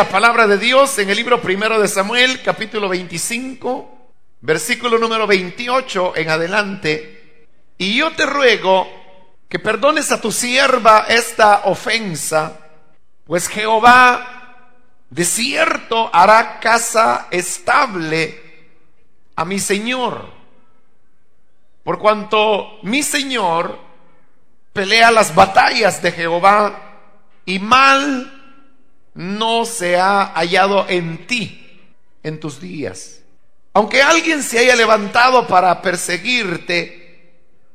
la palabra de Dios en el libro primero de Samuel, capítulo 25, versículo número 28 en adelante. Y yo te ruego que perdones a tu sierva esta ofensa, pues Jehová de cierto hará casa estable a mi Señor, por cuanto mi Señor pelea las batallas de Jehová y mal no se ha hallado en ti en tus días. Aunque alguien se haya levantado para perseguirte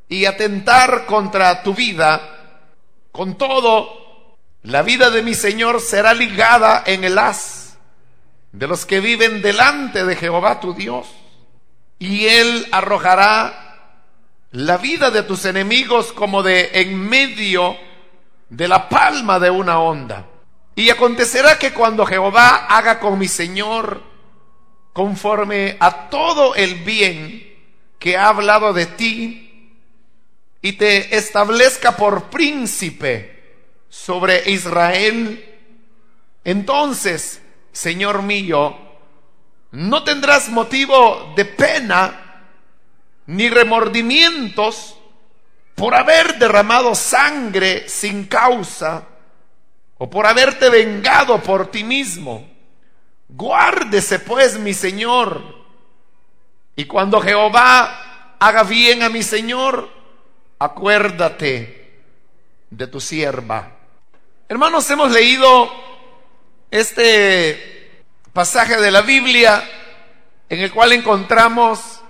y atentar contra tu vida, con todo, la vida de mi Señor será ligada en el haz de los que viven delante de Jehová tu Dios. Y Él arrojará la vida de tus enemigos como de en medio de la palma de una onda. Y acontecerá que cuando Jehová haga con mi Señor conforme a todo el bien que ha hablado de ti y te establezca por príncipe sobre Israel, entonces, Señor mío, no tendrás motivo de pena ni remordimientos por haber derramado sangre sin causa o por haberte vengado por ti mismo. Guárdese pues mi Señor. Y cuando Jehová haga bien a mi Señor, acuérdate de tu sierva. Hermanos, hemos leído este pasaje de la Biblia en el cual encontramos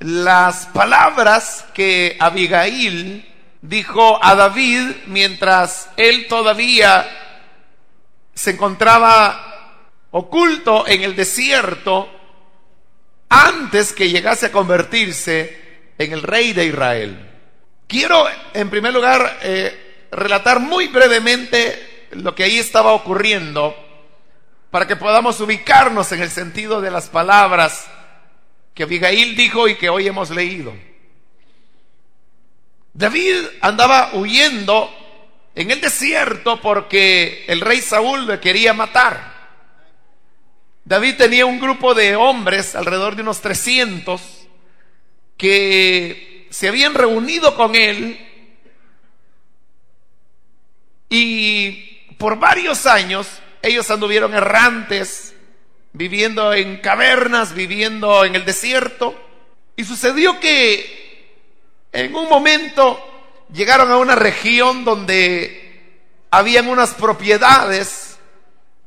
las palabras que Abigail dijo a David mientras él todavía se encontraba oculto en el desierto antes que llegase a convertirse en el rey de Israel. Quiero en primer lugar eh, relatar muy brevemente lo que ahí estaba ocurriendo para que podamos ubicarnos en el sentido de las palabras que Abigail dijo y que hoy hemos leído. David andaba huyendo en el desierto porque el rey Saúl le quería matar. David tenía un grupo de hombres, alrededor de unos 300, que se habían reunido con él y por varios años ellos anduvieron errantes, viviendo en cavernas, viviendo en el desierto. Y sucedió que en un momento llegaron a una región donde habían unas propiedades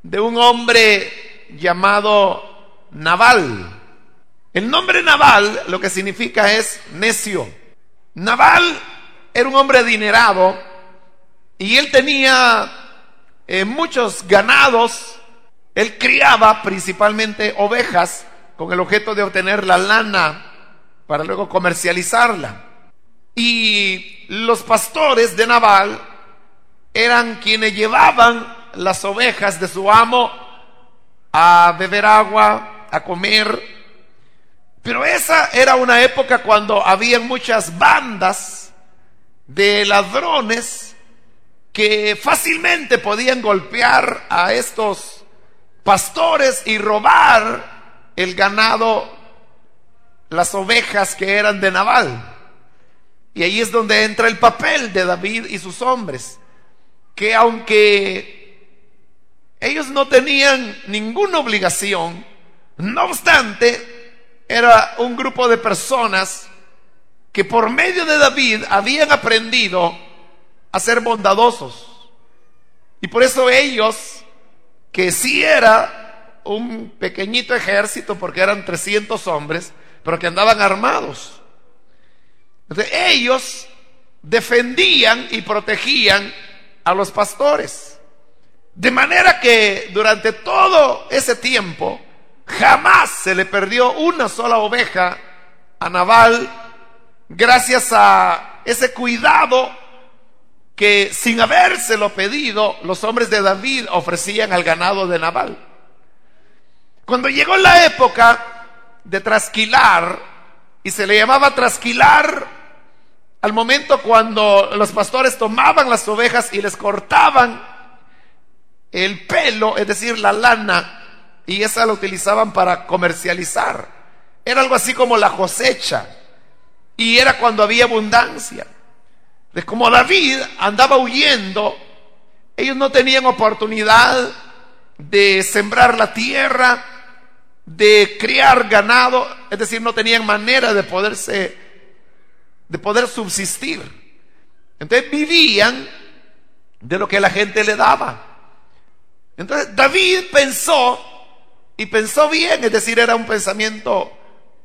de un hombre llamado Naval. El nombre Naval lo que significa es necio. Naval era un hombre adinerado y él tenía eh, muchos ganados. Él criaba principalmente ovejas con el objeto de obtener la lana para luego comercializarla. Y los pastores de Nabal eran quienes llevaban las ovejas de su amo a beber agua, a comer. Pero esa era una época cuando había muchas bandas de ladrones que fácilmente podían golpear a estos pastores y robar el ganado, las ovejas que eran de Nabal. Y ahí es donde entra el papel de David y sus hombres, que aunque ellos no tenían ninguna obligación, no obstante, era un grupo de personas que por medio de David habían aprendido a ser bondadosos. Y por eso ellos, que sí era un pequeñito ejército, porque eran 300 hombres, pero que andaban armados, ellos defendían y protegían a los pastores. De manera que durante todo ese tiempo jamás se le perdió una sola oveja a Naval gracias a ese cuidado que sin habérselo pedido los hombres de David ofrecían al ganado de Naval. Cuando llegó la época de trasquilar, y se le llamaba trasquilar al momento cuando los pastores tomaban las ovejas y les cortaban el pelo, es decir, la lana, y esa la utilizaban para comercializar. Era algo así como la cosecha, y era cuando había abundancia. De como David andaba huyendo, ellos no tenían oportunidad de sembrar la tierra, de criar ganado, es decir, no tenían manera de poderse, de poder subsistir. Entonces vivían de lo que la gente le daba. Entonces David pensó, y pensó bien, es decir, era un pensamiento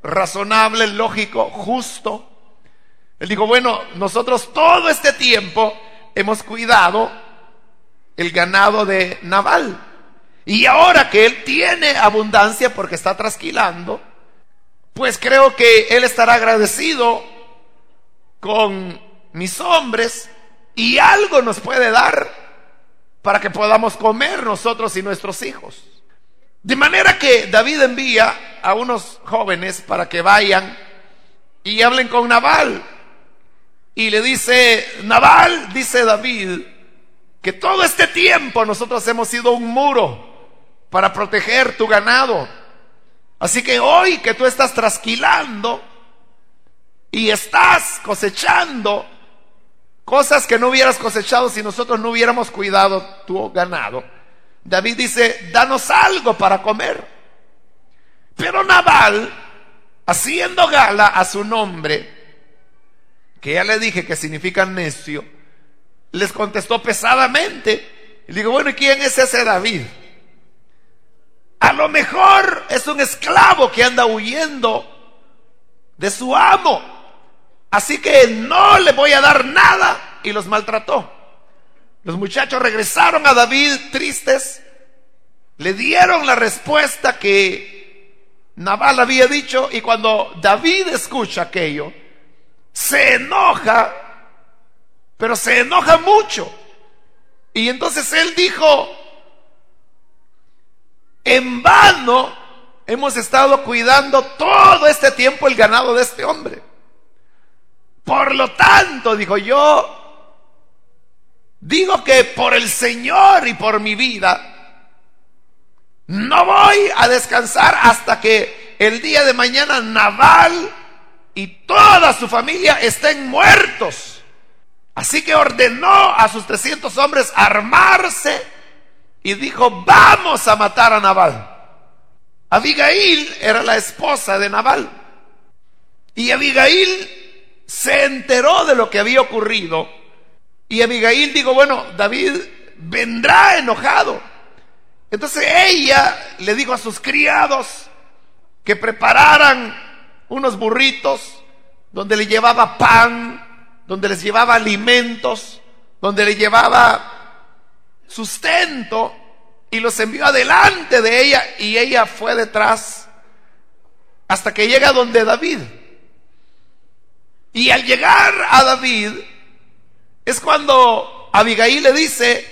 razonable, lógico, justo. Él dijo, bueno, nosotros todo este tiempo hemos cuidado el ganado de Naval. Y ahora que él tiene abundancia porque está trasquilando, pues creo que él estará agradecido con mis hombres y algo nos puede dar para que podamos comer nosotros y nuestros hijos. De manera que David envía a unos jóvenes para que vayan y hablen con Naval. Y le dice, Naval, dice David, que todo este tiempo nosotros hemos sido un muro para proteger tu ganado. Así que hoy que tú estás trasquilando y estás cosechando cosas que no hubieras cosechado si nosotros no hubiéramos cuidado tu ganado, David dice, danos algo para comer. Pero Nabal, haciendo gala a su nombre, que ya le dije que significa necio, les contestó pesadamente. Y digo, bueno, ¿y quién es ese David? A lo mejor es un esclavo que anda huyendo de su amo. Así que no le voy a dar nada. Y los maltrató. Los muchachos regresaron a David tristes. Le dieron la respuesta que Nabal había dicho. Y cuando David escucha aquello, se enoja. Pero se enoja mucho. Y entonces él dijo, en vano hemos estado cuidando todo este tiempo el ganado de este hombre. Por lo tanto, dijo yo, digo que por el Señor y por mi vida, no voy a descansar hasta que el día de mañana Naval y toda su familia estén muertos. Así que ordenó a sus 300 hombres armarse y dijo, vamos a matar a Nabal. Abigail era la esposa de Nabal. Y Abigail se enteró de lo que había ocurrido. Y Abigail dijo, bueno, David vendrá enojado. Entonces ella le dijo a sus criados que prepararan unos burritos donde le llevaba pan, donde les llevaba alimentos, donde le llevaba sustento y los envió adelante de ella y ella fue detrás hasta que llega donde David. Y al llegar a David es cuando Abigail le dice,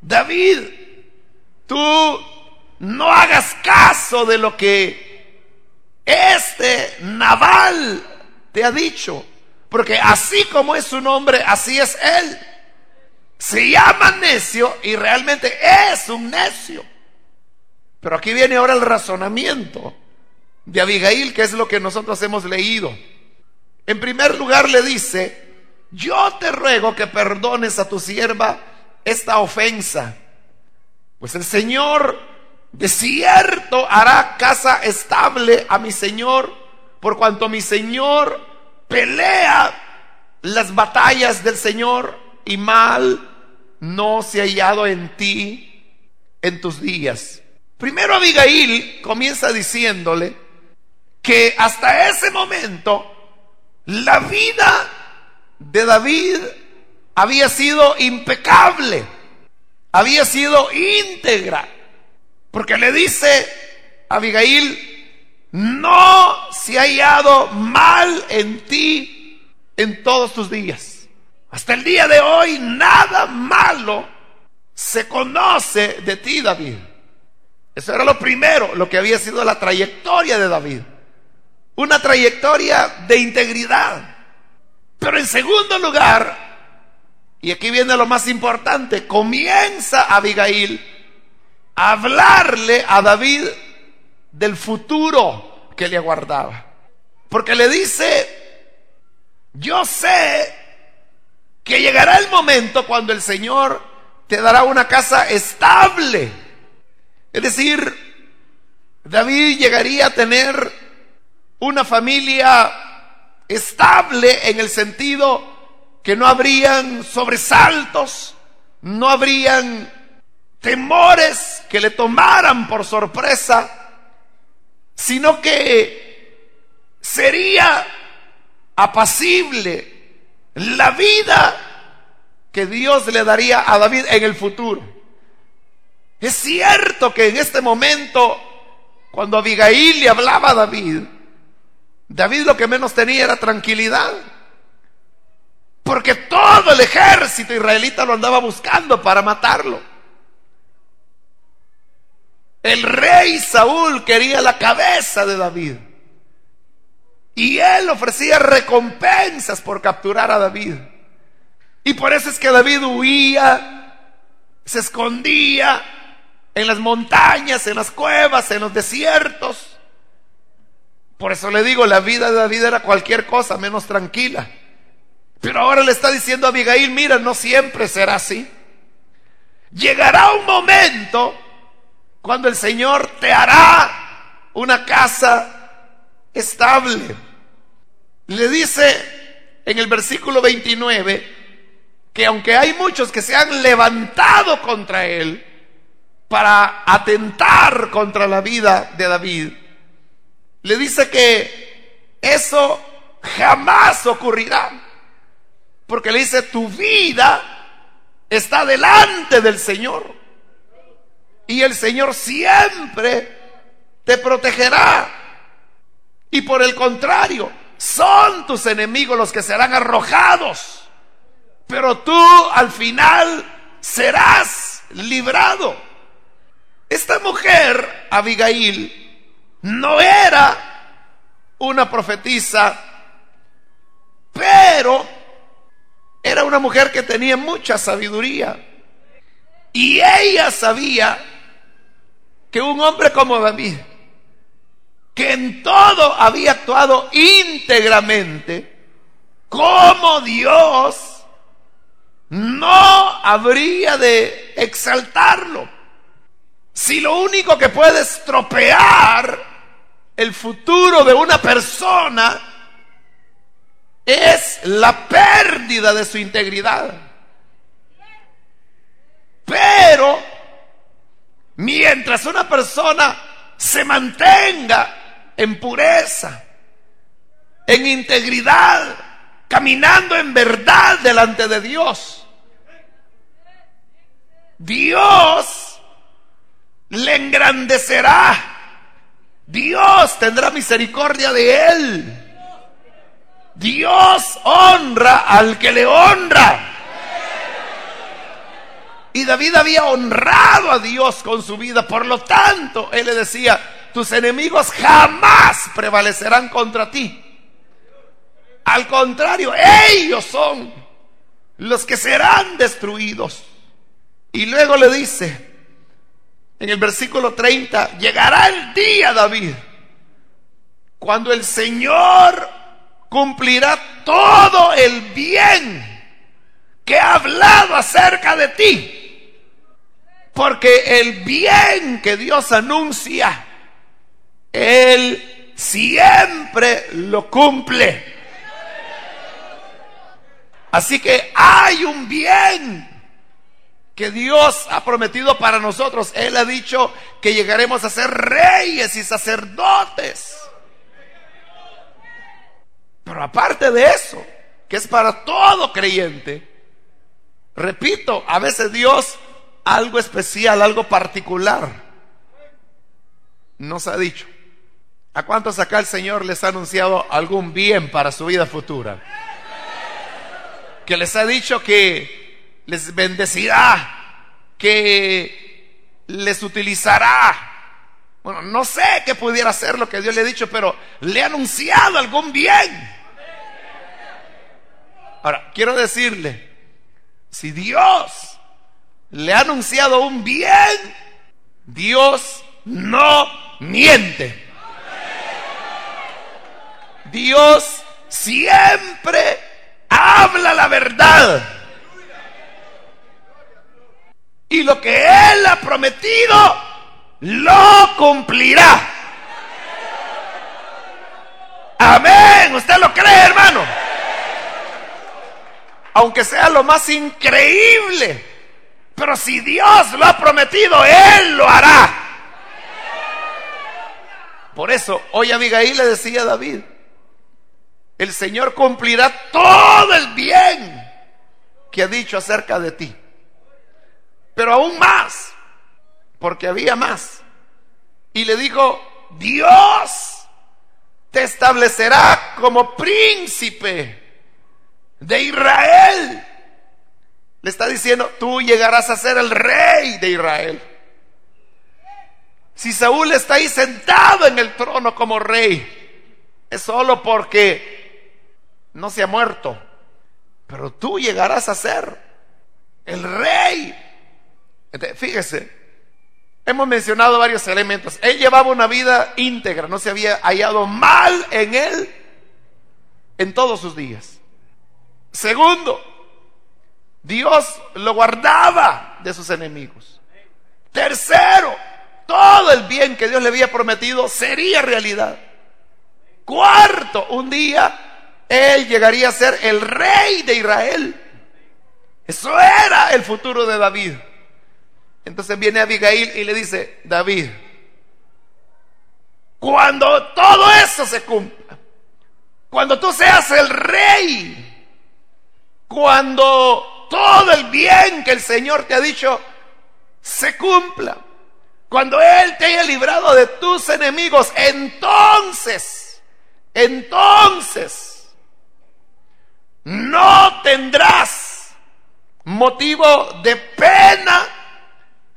David, tú no hagas caso de lo que este Naval te ha dicho, porque así como es su nombre, así es él se llama necio y realmente es un necio. Pero aquí viene ahora el razonamiento de Abigail, que es lo que nosotros hemos leído. En primer lugar le dice, yo te ruego que perdones a tu sierva esta ofensa, pues el Señor de cierto hará casa estable a mi Señor, por cuanto mi Señor pelea las batallas del Señor y mal no se ha hallado en ti en tus días. Primero Abigail comienza diciéndole que hasta ese momento la vida de David había sido impecable, había sido íntegra, porque le dice Abigail, no se ha hallado mal en ti en todos tus días. Hasta el día de hoy nada malo se conoce de ti, David. Eso era lo primero, lo que había sido la trayectoria de David. Una trayectoria de integridad. Pero en segundo lugar, y aquí viene lo más importante, comienza Abigail a hablarle a David del futuro que le aguardaba. Porque le dice, yo sé que llegará el momento cuando el Señor te dará una casa estable. Es decir, David llegaría a tener una familia estable en el sentido que no habrían sobresaltos, no habrían temores que le tomaran por sorpresa, sino que sería apacible la vida que Dios le daría a David en el futuro. Es cierto que en este momento, cuando Abigail le hablaba a David, David lo que menos tenía era tranquilidad. Porque todo el ejército israelita lo andaba buscando para matarlo. El rey Saúl quería la cabeza de David. Y él ofrecía recompensas por capturar a David. Y por eso es que David huía, se escondía en las montañas, en las cuevas, en los desiertos. Por eso le digo, la vida de David era cualquier cosa menos tranquila. Pero ahora le está diciendo a Abigail, mira, no siempre será así. Llegará un momento cuando el Señor te hará una casa estable. Le dice en el versículo 29 que aunque hay muchos que se han levantado contra él para atentar contra la vida de David, le dice que eso jamás ocurrirá. Porque le dice, tu vida está delante del Señor. Y el Señor siempre te protegerá. Y por el contrario, son tus enemigos los que serán arrojados. Pero tú al final serás librado. Esta mujer, Abigail, no era una profetisa, pero era una mujer que tenía mucha sabiduría. Y ella sabía que un hombre como David, que en todo había actuado íntegramente, como Dios, no habría de exaltarlo. Si lo único que puede estropear el futuro de una persona es la pérdida de su integridad. Pero mientras una persona se mantenga en pureza, en integridad, caminando en verdad delante de Dios, Dios le engrandecerá. Dios tendrá misericordia de él. Dios honra al que le honra. Y David había honrado a Dios con su vida. Por lo tanto, él le decía, tus enemigos jamás prevalecerán contra ti. Al contrario, ellos son los que serán destruidos. Y luego le dice, en el versículo 30, llegará el día, David, cuando el Señor cumplirá todo el bien que ha hablado acerca de ti. Porque el bien que Dios anuncia, Él siempre lo cumple. Así que hay un bien que Dios ha prometido para nosotros. Él ha dicho que llegaremos a ser reyes y sacerdotes. Pero aparte de eso, que es para todo creyente, repito, a veces Dios algo especial, algo particular, nos ha dicho. ¿A cuántos acá el Señor les ha anunciado algún bien para su vida futura? Que les ha dicho que les bendecirá, que les utilizará, bueno, no sé qué pudiera ser lo que Dios le ha dicho, pero le ha anunciado algún bien. Ahora, quiero decirle, Si Dios le ha anunciado un bien, Dios no miente. Dios siempre habla la verdad. Y lo que Él ha prometido, lo cumplirá. Amén. ¿Usted lo cree, hermano? Aunque sea lo más increíble. Pero si Dios lo ha prometido, Él lo hará. Por eso, hoy Abigail le decía a David, el Señor cumplirá todo el bien que ha dicho acerca de ti. Pero aún más, porque había más. Y le dijo, Dios te establecerá como príncipe de Israel. Le está diciendo, tú llegarás a ser el rey de Israel. Si Saúl está ahí sentado en el trono como rey, es solo porque no se ha muerto. Pero tú llegarás a ser el rey. fíjese, hemos mencionado varios elementos. Él llevaba una vida íntegra, no se había hallado mal en él en todos sus días. Segundo, Dios lo guardaba de sus enemigos. Tercero, todo el bien que Dios le había prometido sería realidad. Cuarto, un día él llegaría a ser el rey de Israel. Eso era el futuro de David. Entonces viene Abigail y le dice, David, cuando todo eso se cumpla, cuando tú seas el rey, cuando todo el bien que el Señor te ha dicho se cumpla, cuando Él te haya librado de tus enemigos, entonces, entonces, no tendrás motivo de pena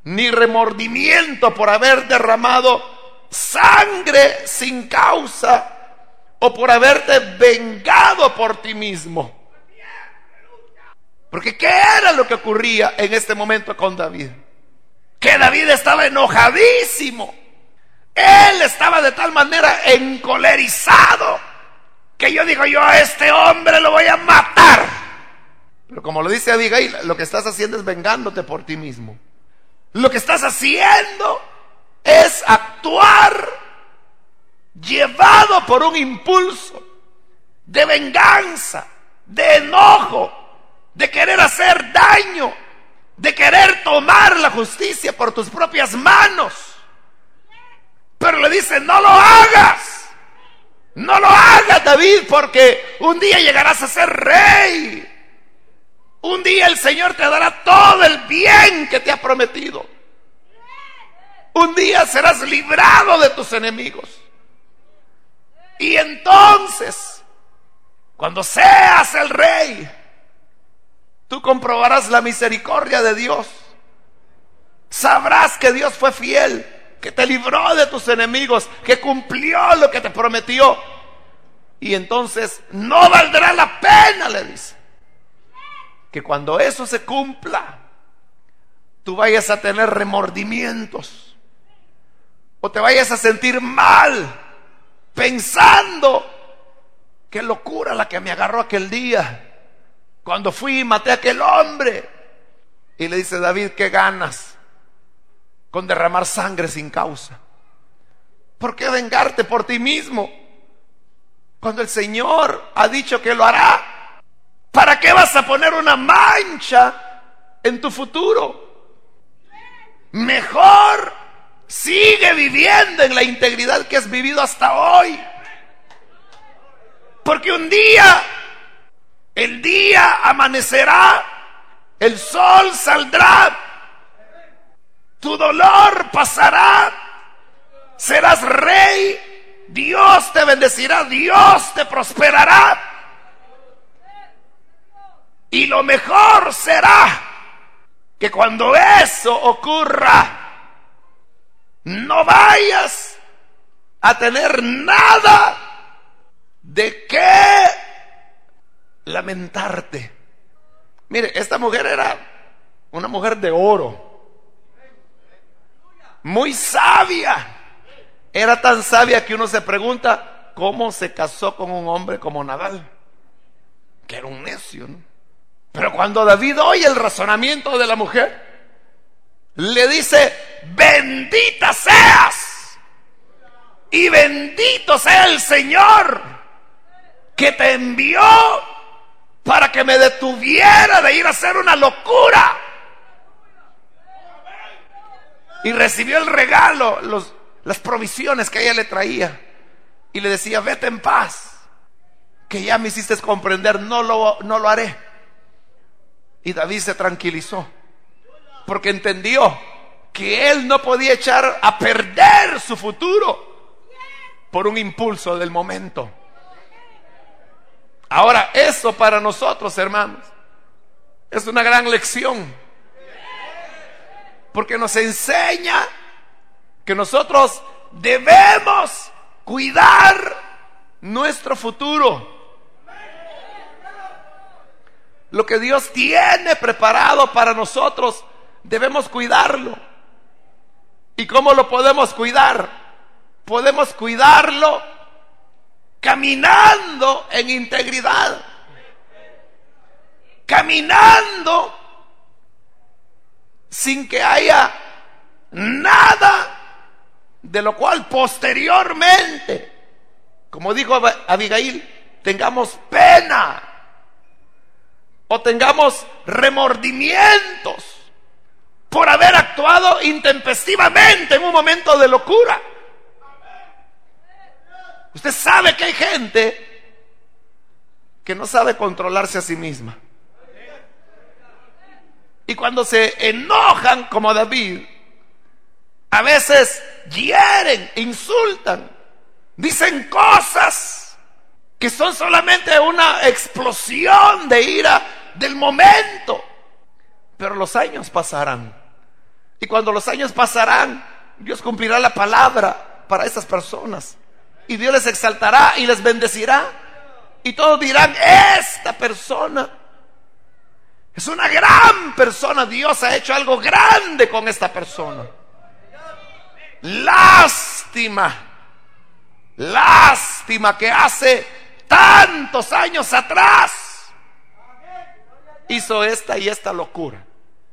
ni remordimiento por haber derramado sangre sin causa o por haberte vengado por ti mismo. Porque ¿qué era lo que ocurría en este momento con David? Que David estaba enojadísimo. Él estaba de tal manera encolerizado que yo digo, yo a este hombre lo voy a matar. Pero como lo dice Abigail, lo que estás haciendo es vengándote por ti mismo. Lo que estás haciendo es actuar llevado por un impulso de venganza, de enojo, de querer hacer daño, de querer tomar la justicia por tus propias manos. Pero le dice, no lo hagas. No lo hagas, David, porque un día llegarás a ser rey. Un día el Señor te dará todo el bien que te ha prometido. Un día serás librado de tus enemigos. Y entonces, cuando seas el rey, tú comprobarás la misericordia de Dios. Sabrás que Dios fue fiel, que te libró de tus enemigos, que cumplió lo que te prometió. Y entonces no valdrá la pena, le dice, que cuando eso se cumpla, tú vayas a tener remordimientos o te vayas a sentir mal pensando qué locura la que me agarró aquel día cuando fui y maté a aquel hombre. Y le dice David, ¿qué ganas con derramar sangre sin causa? ¿Por qué vengarte por ti mismo? Cuando el Señor ha dicho que lo hará. ¿Para qué vas a poner una mancha en tu futuro? Mejor sigue viviendo en la integridad que has vivido hasta hoy. Porque un día el día amanecerá, el sol saldrá, tu dolor pasará, serás rey, Dios te bendecirá, Dios te prosperará. Y lo mejor será que cuando eso ocurra, no vayas a tener nada de qué lamentarte. Mire, esta mujer era una mujer de oro, muy sabia. Era tan sabia que uno se pregunta cómo se casó con un hombre como Nadal, que era un necio. Pero cuando David oye el razonamiento de la mujer, le dice, bendita seas y bendito sea el Señor que te envió para que me detuviera de ir a hacer una locura. Y recibió el regalo, los, las provisiones que ella le traía. Y le decía, vete en paz, que ya me hiciste comprender, no lo, no lo haré. Y David se tranquilizó porque entendió que él no podía echar a perder su futuro por un impulso del momento. Ahora, eso para nosotros, hermanos, es una gran lección. Porque nos enseña que nosotros debemos cuidar nuestro futuro. Lo que Dios tiene preparado para nosotros debemos cuidarlo. ¿Y cómo lo podemos cuidar? Podemos cuidarlo caminando en integridad. Caminando sin que haya nada de lo cual posteriormente, como dijo Abigail, tengamos pena o tengamos remordimientos por haber actuado intempestivamente en un momento de locura. Usted sabe que hay gente que no sabe controlarse a sí misma. Y cuando se enojan como David, a veces hieren, insultan, dicen cosas que son solamente una explosión de ira del momento. Pero los años pasarán. Y cuando los años pasarán, Dios cumplirá la palabra para esas personas. Y Dios les exaltará y les bendecirá. Y todos dirán, esta persona es una gran persona. Dios ha hecho algo grande con esta persona. Lástima. Lástima que hace tantos años atrás hizo esta y esta locura.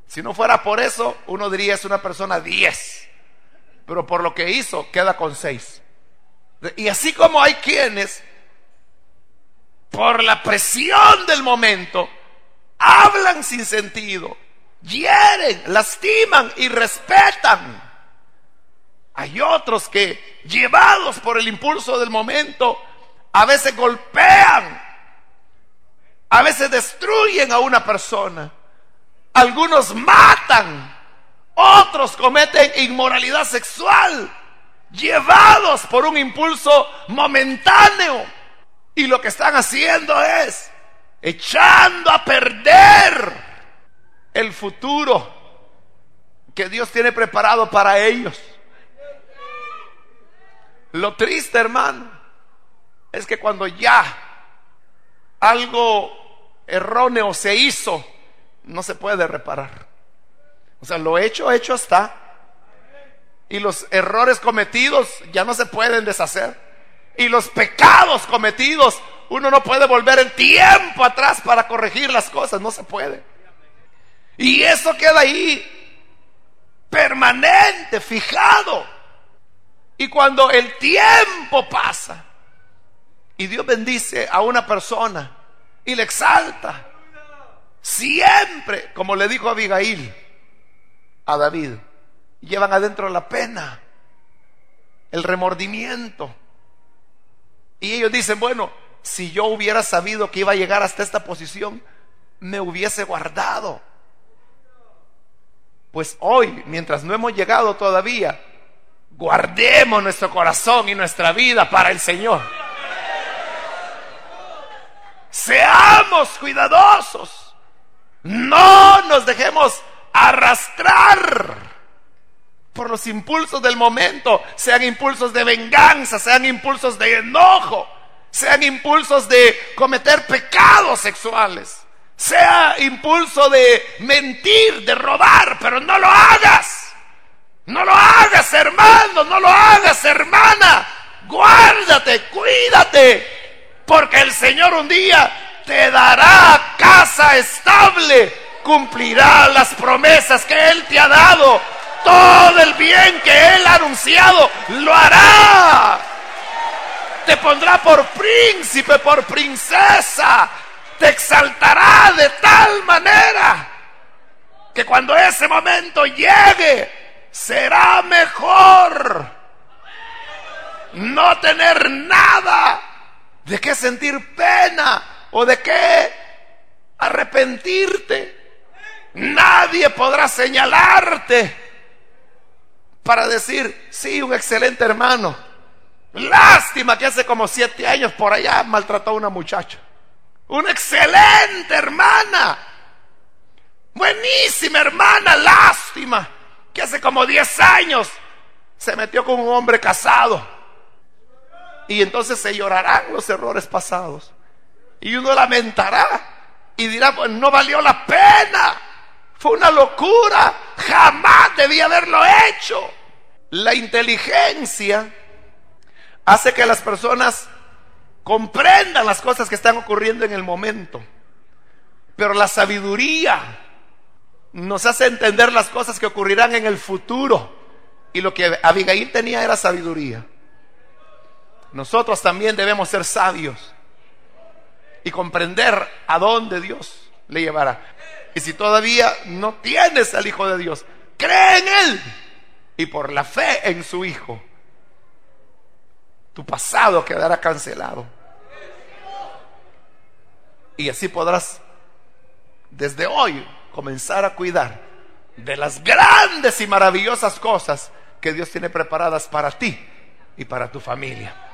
Si no fuera por eso, uno diría es una persona 10. Pero por lo que hizo, queda con 6. Y así como hay quienes, por la presión del momento, hablan sin sentido, hieren, lastiman y respetan. Hay otros que, llevados por el impulso del momento, a veces golpean, a veces destruyen a una persona. Algunos matan, otros cometen inmoralidad sexual, llevados por un impulso momentáneo. Y lo que están haciendo es echando a perder el futuro que Dios tiene preparado para ellos. Lo triste, hermano, es que cuando ya algo erróneo se hizo, no se puede reparar. O sea, lo hecho, hecho está. Y los errores cometidos ya no se pueden deshacer. Y los pecados cometidos, uno no puede volver el tiempo atrás para corregir las cosas, no se puede. Y eso queda ahí, permanente, fijado. Y cuando el tiempo pasa y Dios bendice a una persona y le exalta, Siempre, como le dijo Abigail a David, llevan adentro la pena, el remordimiento. Y ellos dicen, bueno, si yo hubiera sabido que iba a llegar hasta esta posición, me hubiese guardado. Pues hoy, mientras no hemos llegado todavía, guardemos nuestro corazón y nuestra vida para el Señor. Seamos cuidadosos no nos dejemos arrastrar por los impulsos del momento, sean impulsos de venganza, sean impulsos de enojo, sean impulsos de cometer pecados sexuales, sea impulso de mentir, de robar, pero no lo hagas. No lo hagas, hermano, no lo hagas, hermana. Guárdate, cuídate, porque el Señor un día te dará casa estable, cumplirá las promesas que Él te ha dado, todo el bien que Él ha anunciado, lo hará. Te pondrá por príncipe, por princesa, te exaltará de tal manera que cuando ese momento llegue, será mejor no tener nada de qué sentir pena o de qué arrepentirte. Nadie podrá señalarte para decir, sí, un excelente hermano. Lástima que hace como siete años por allá maltrató a una muchacha. Una excelente hermana. Buenísima hermana, lástima que hace como diez años se metió con un hombre casado. Y entonces se llorarán los errores pasados. Y uno lamentará y dirá, pues no valió la pena. Fue una locura. Jamás debía haberlo hecho. La inteligencia hace que las personas comprendan las cosas que están ocurriendo en el momento. Pero la sabiduría nos hace entender las cosas que ocurrirán en el futuro. Y lo que Abigail tenía era sabiduría. Nosotros también debemos ser sabios y comprender a dónde Dios le llevará. Y si todavía no tienes al Hijo de Dios, cree en Él y por la fe en su Hijo, tu pasado quedará cancelado. Y así podrás desde hoy comenzar a cuidar de las grandes y maravillosas cosas que Dios tiene preparadas para ti y para tu familia.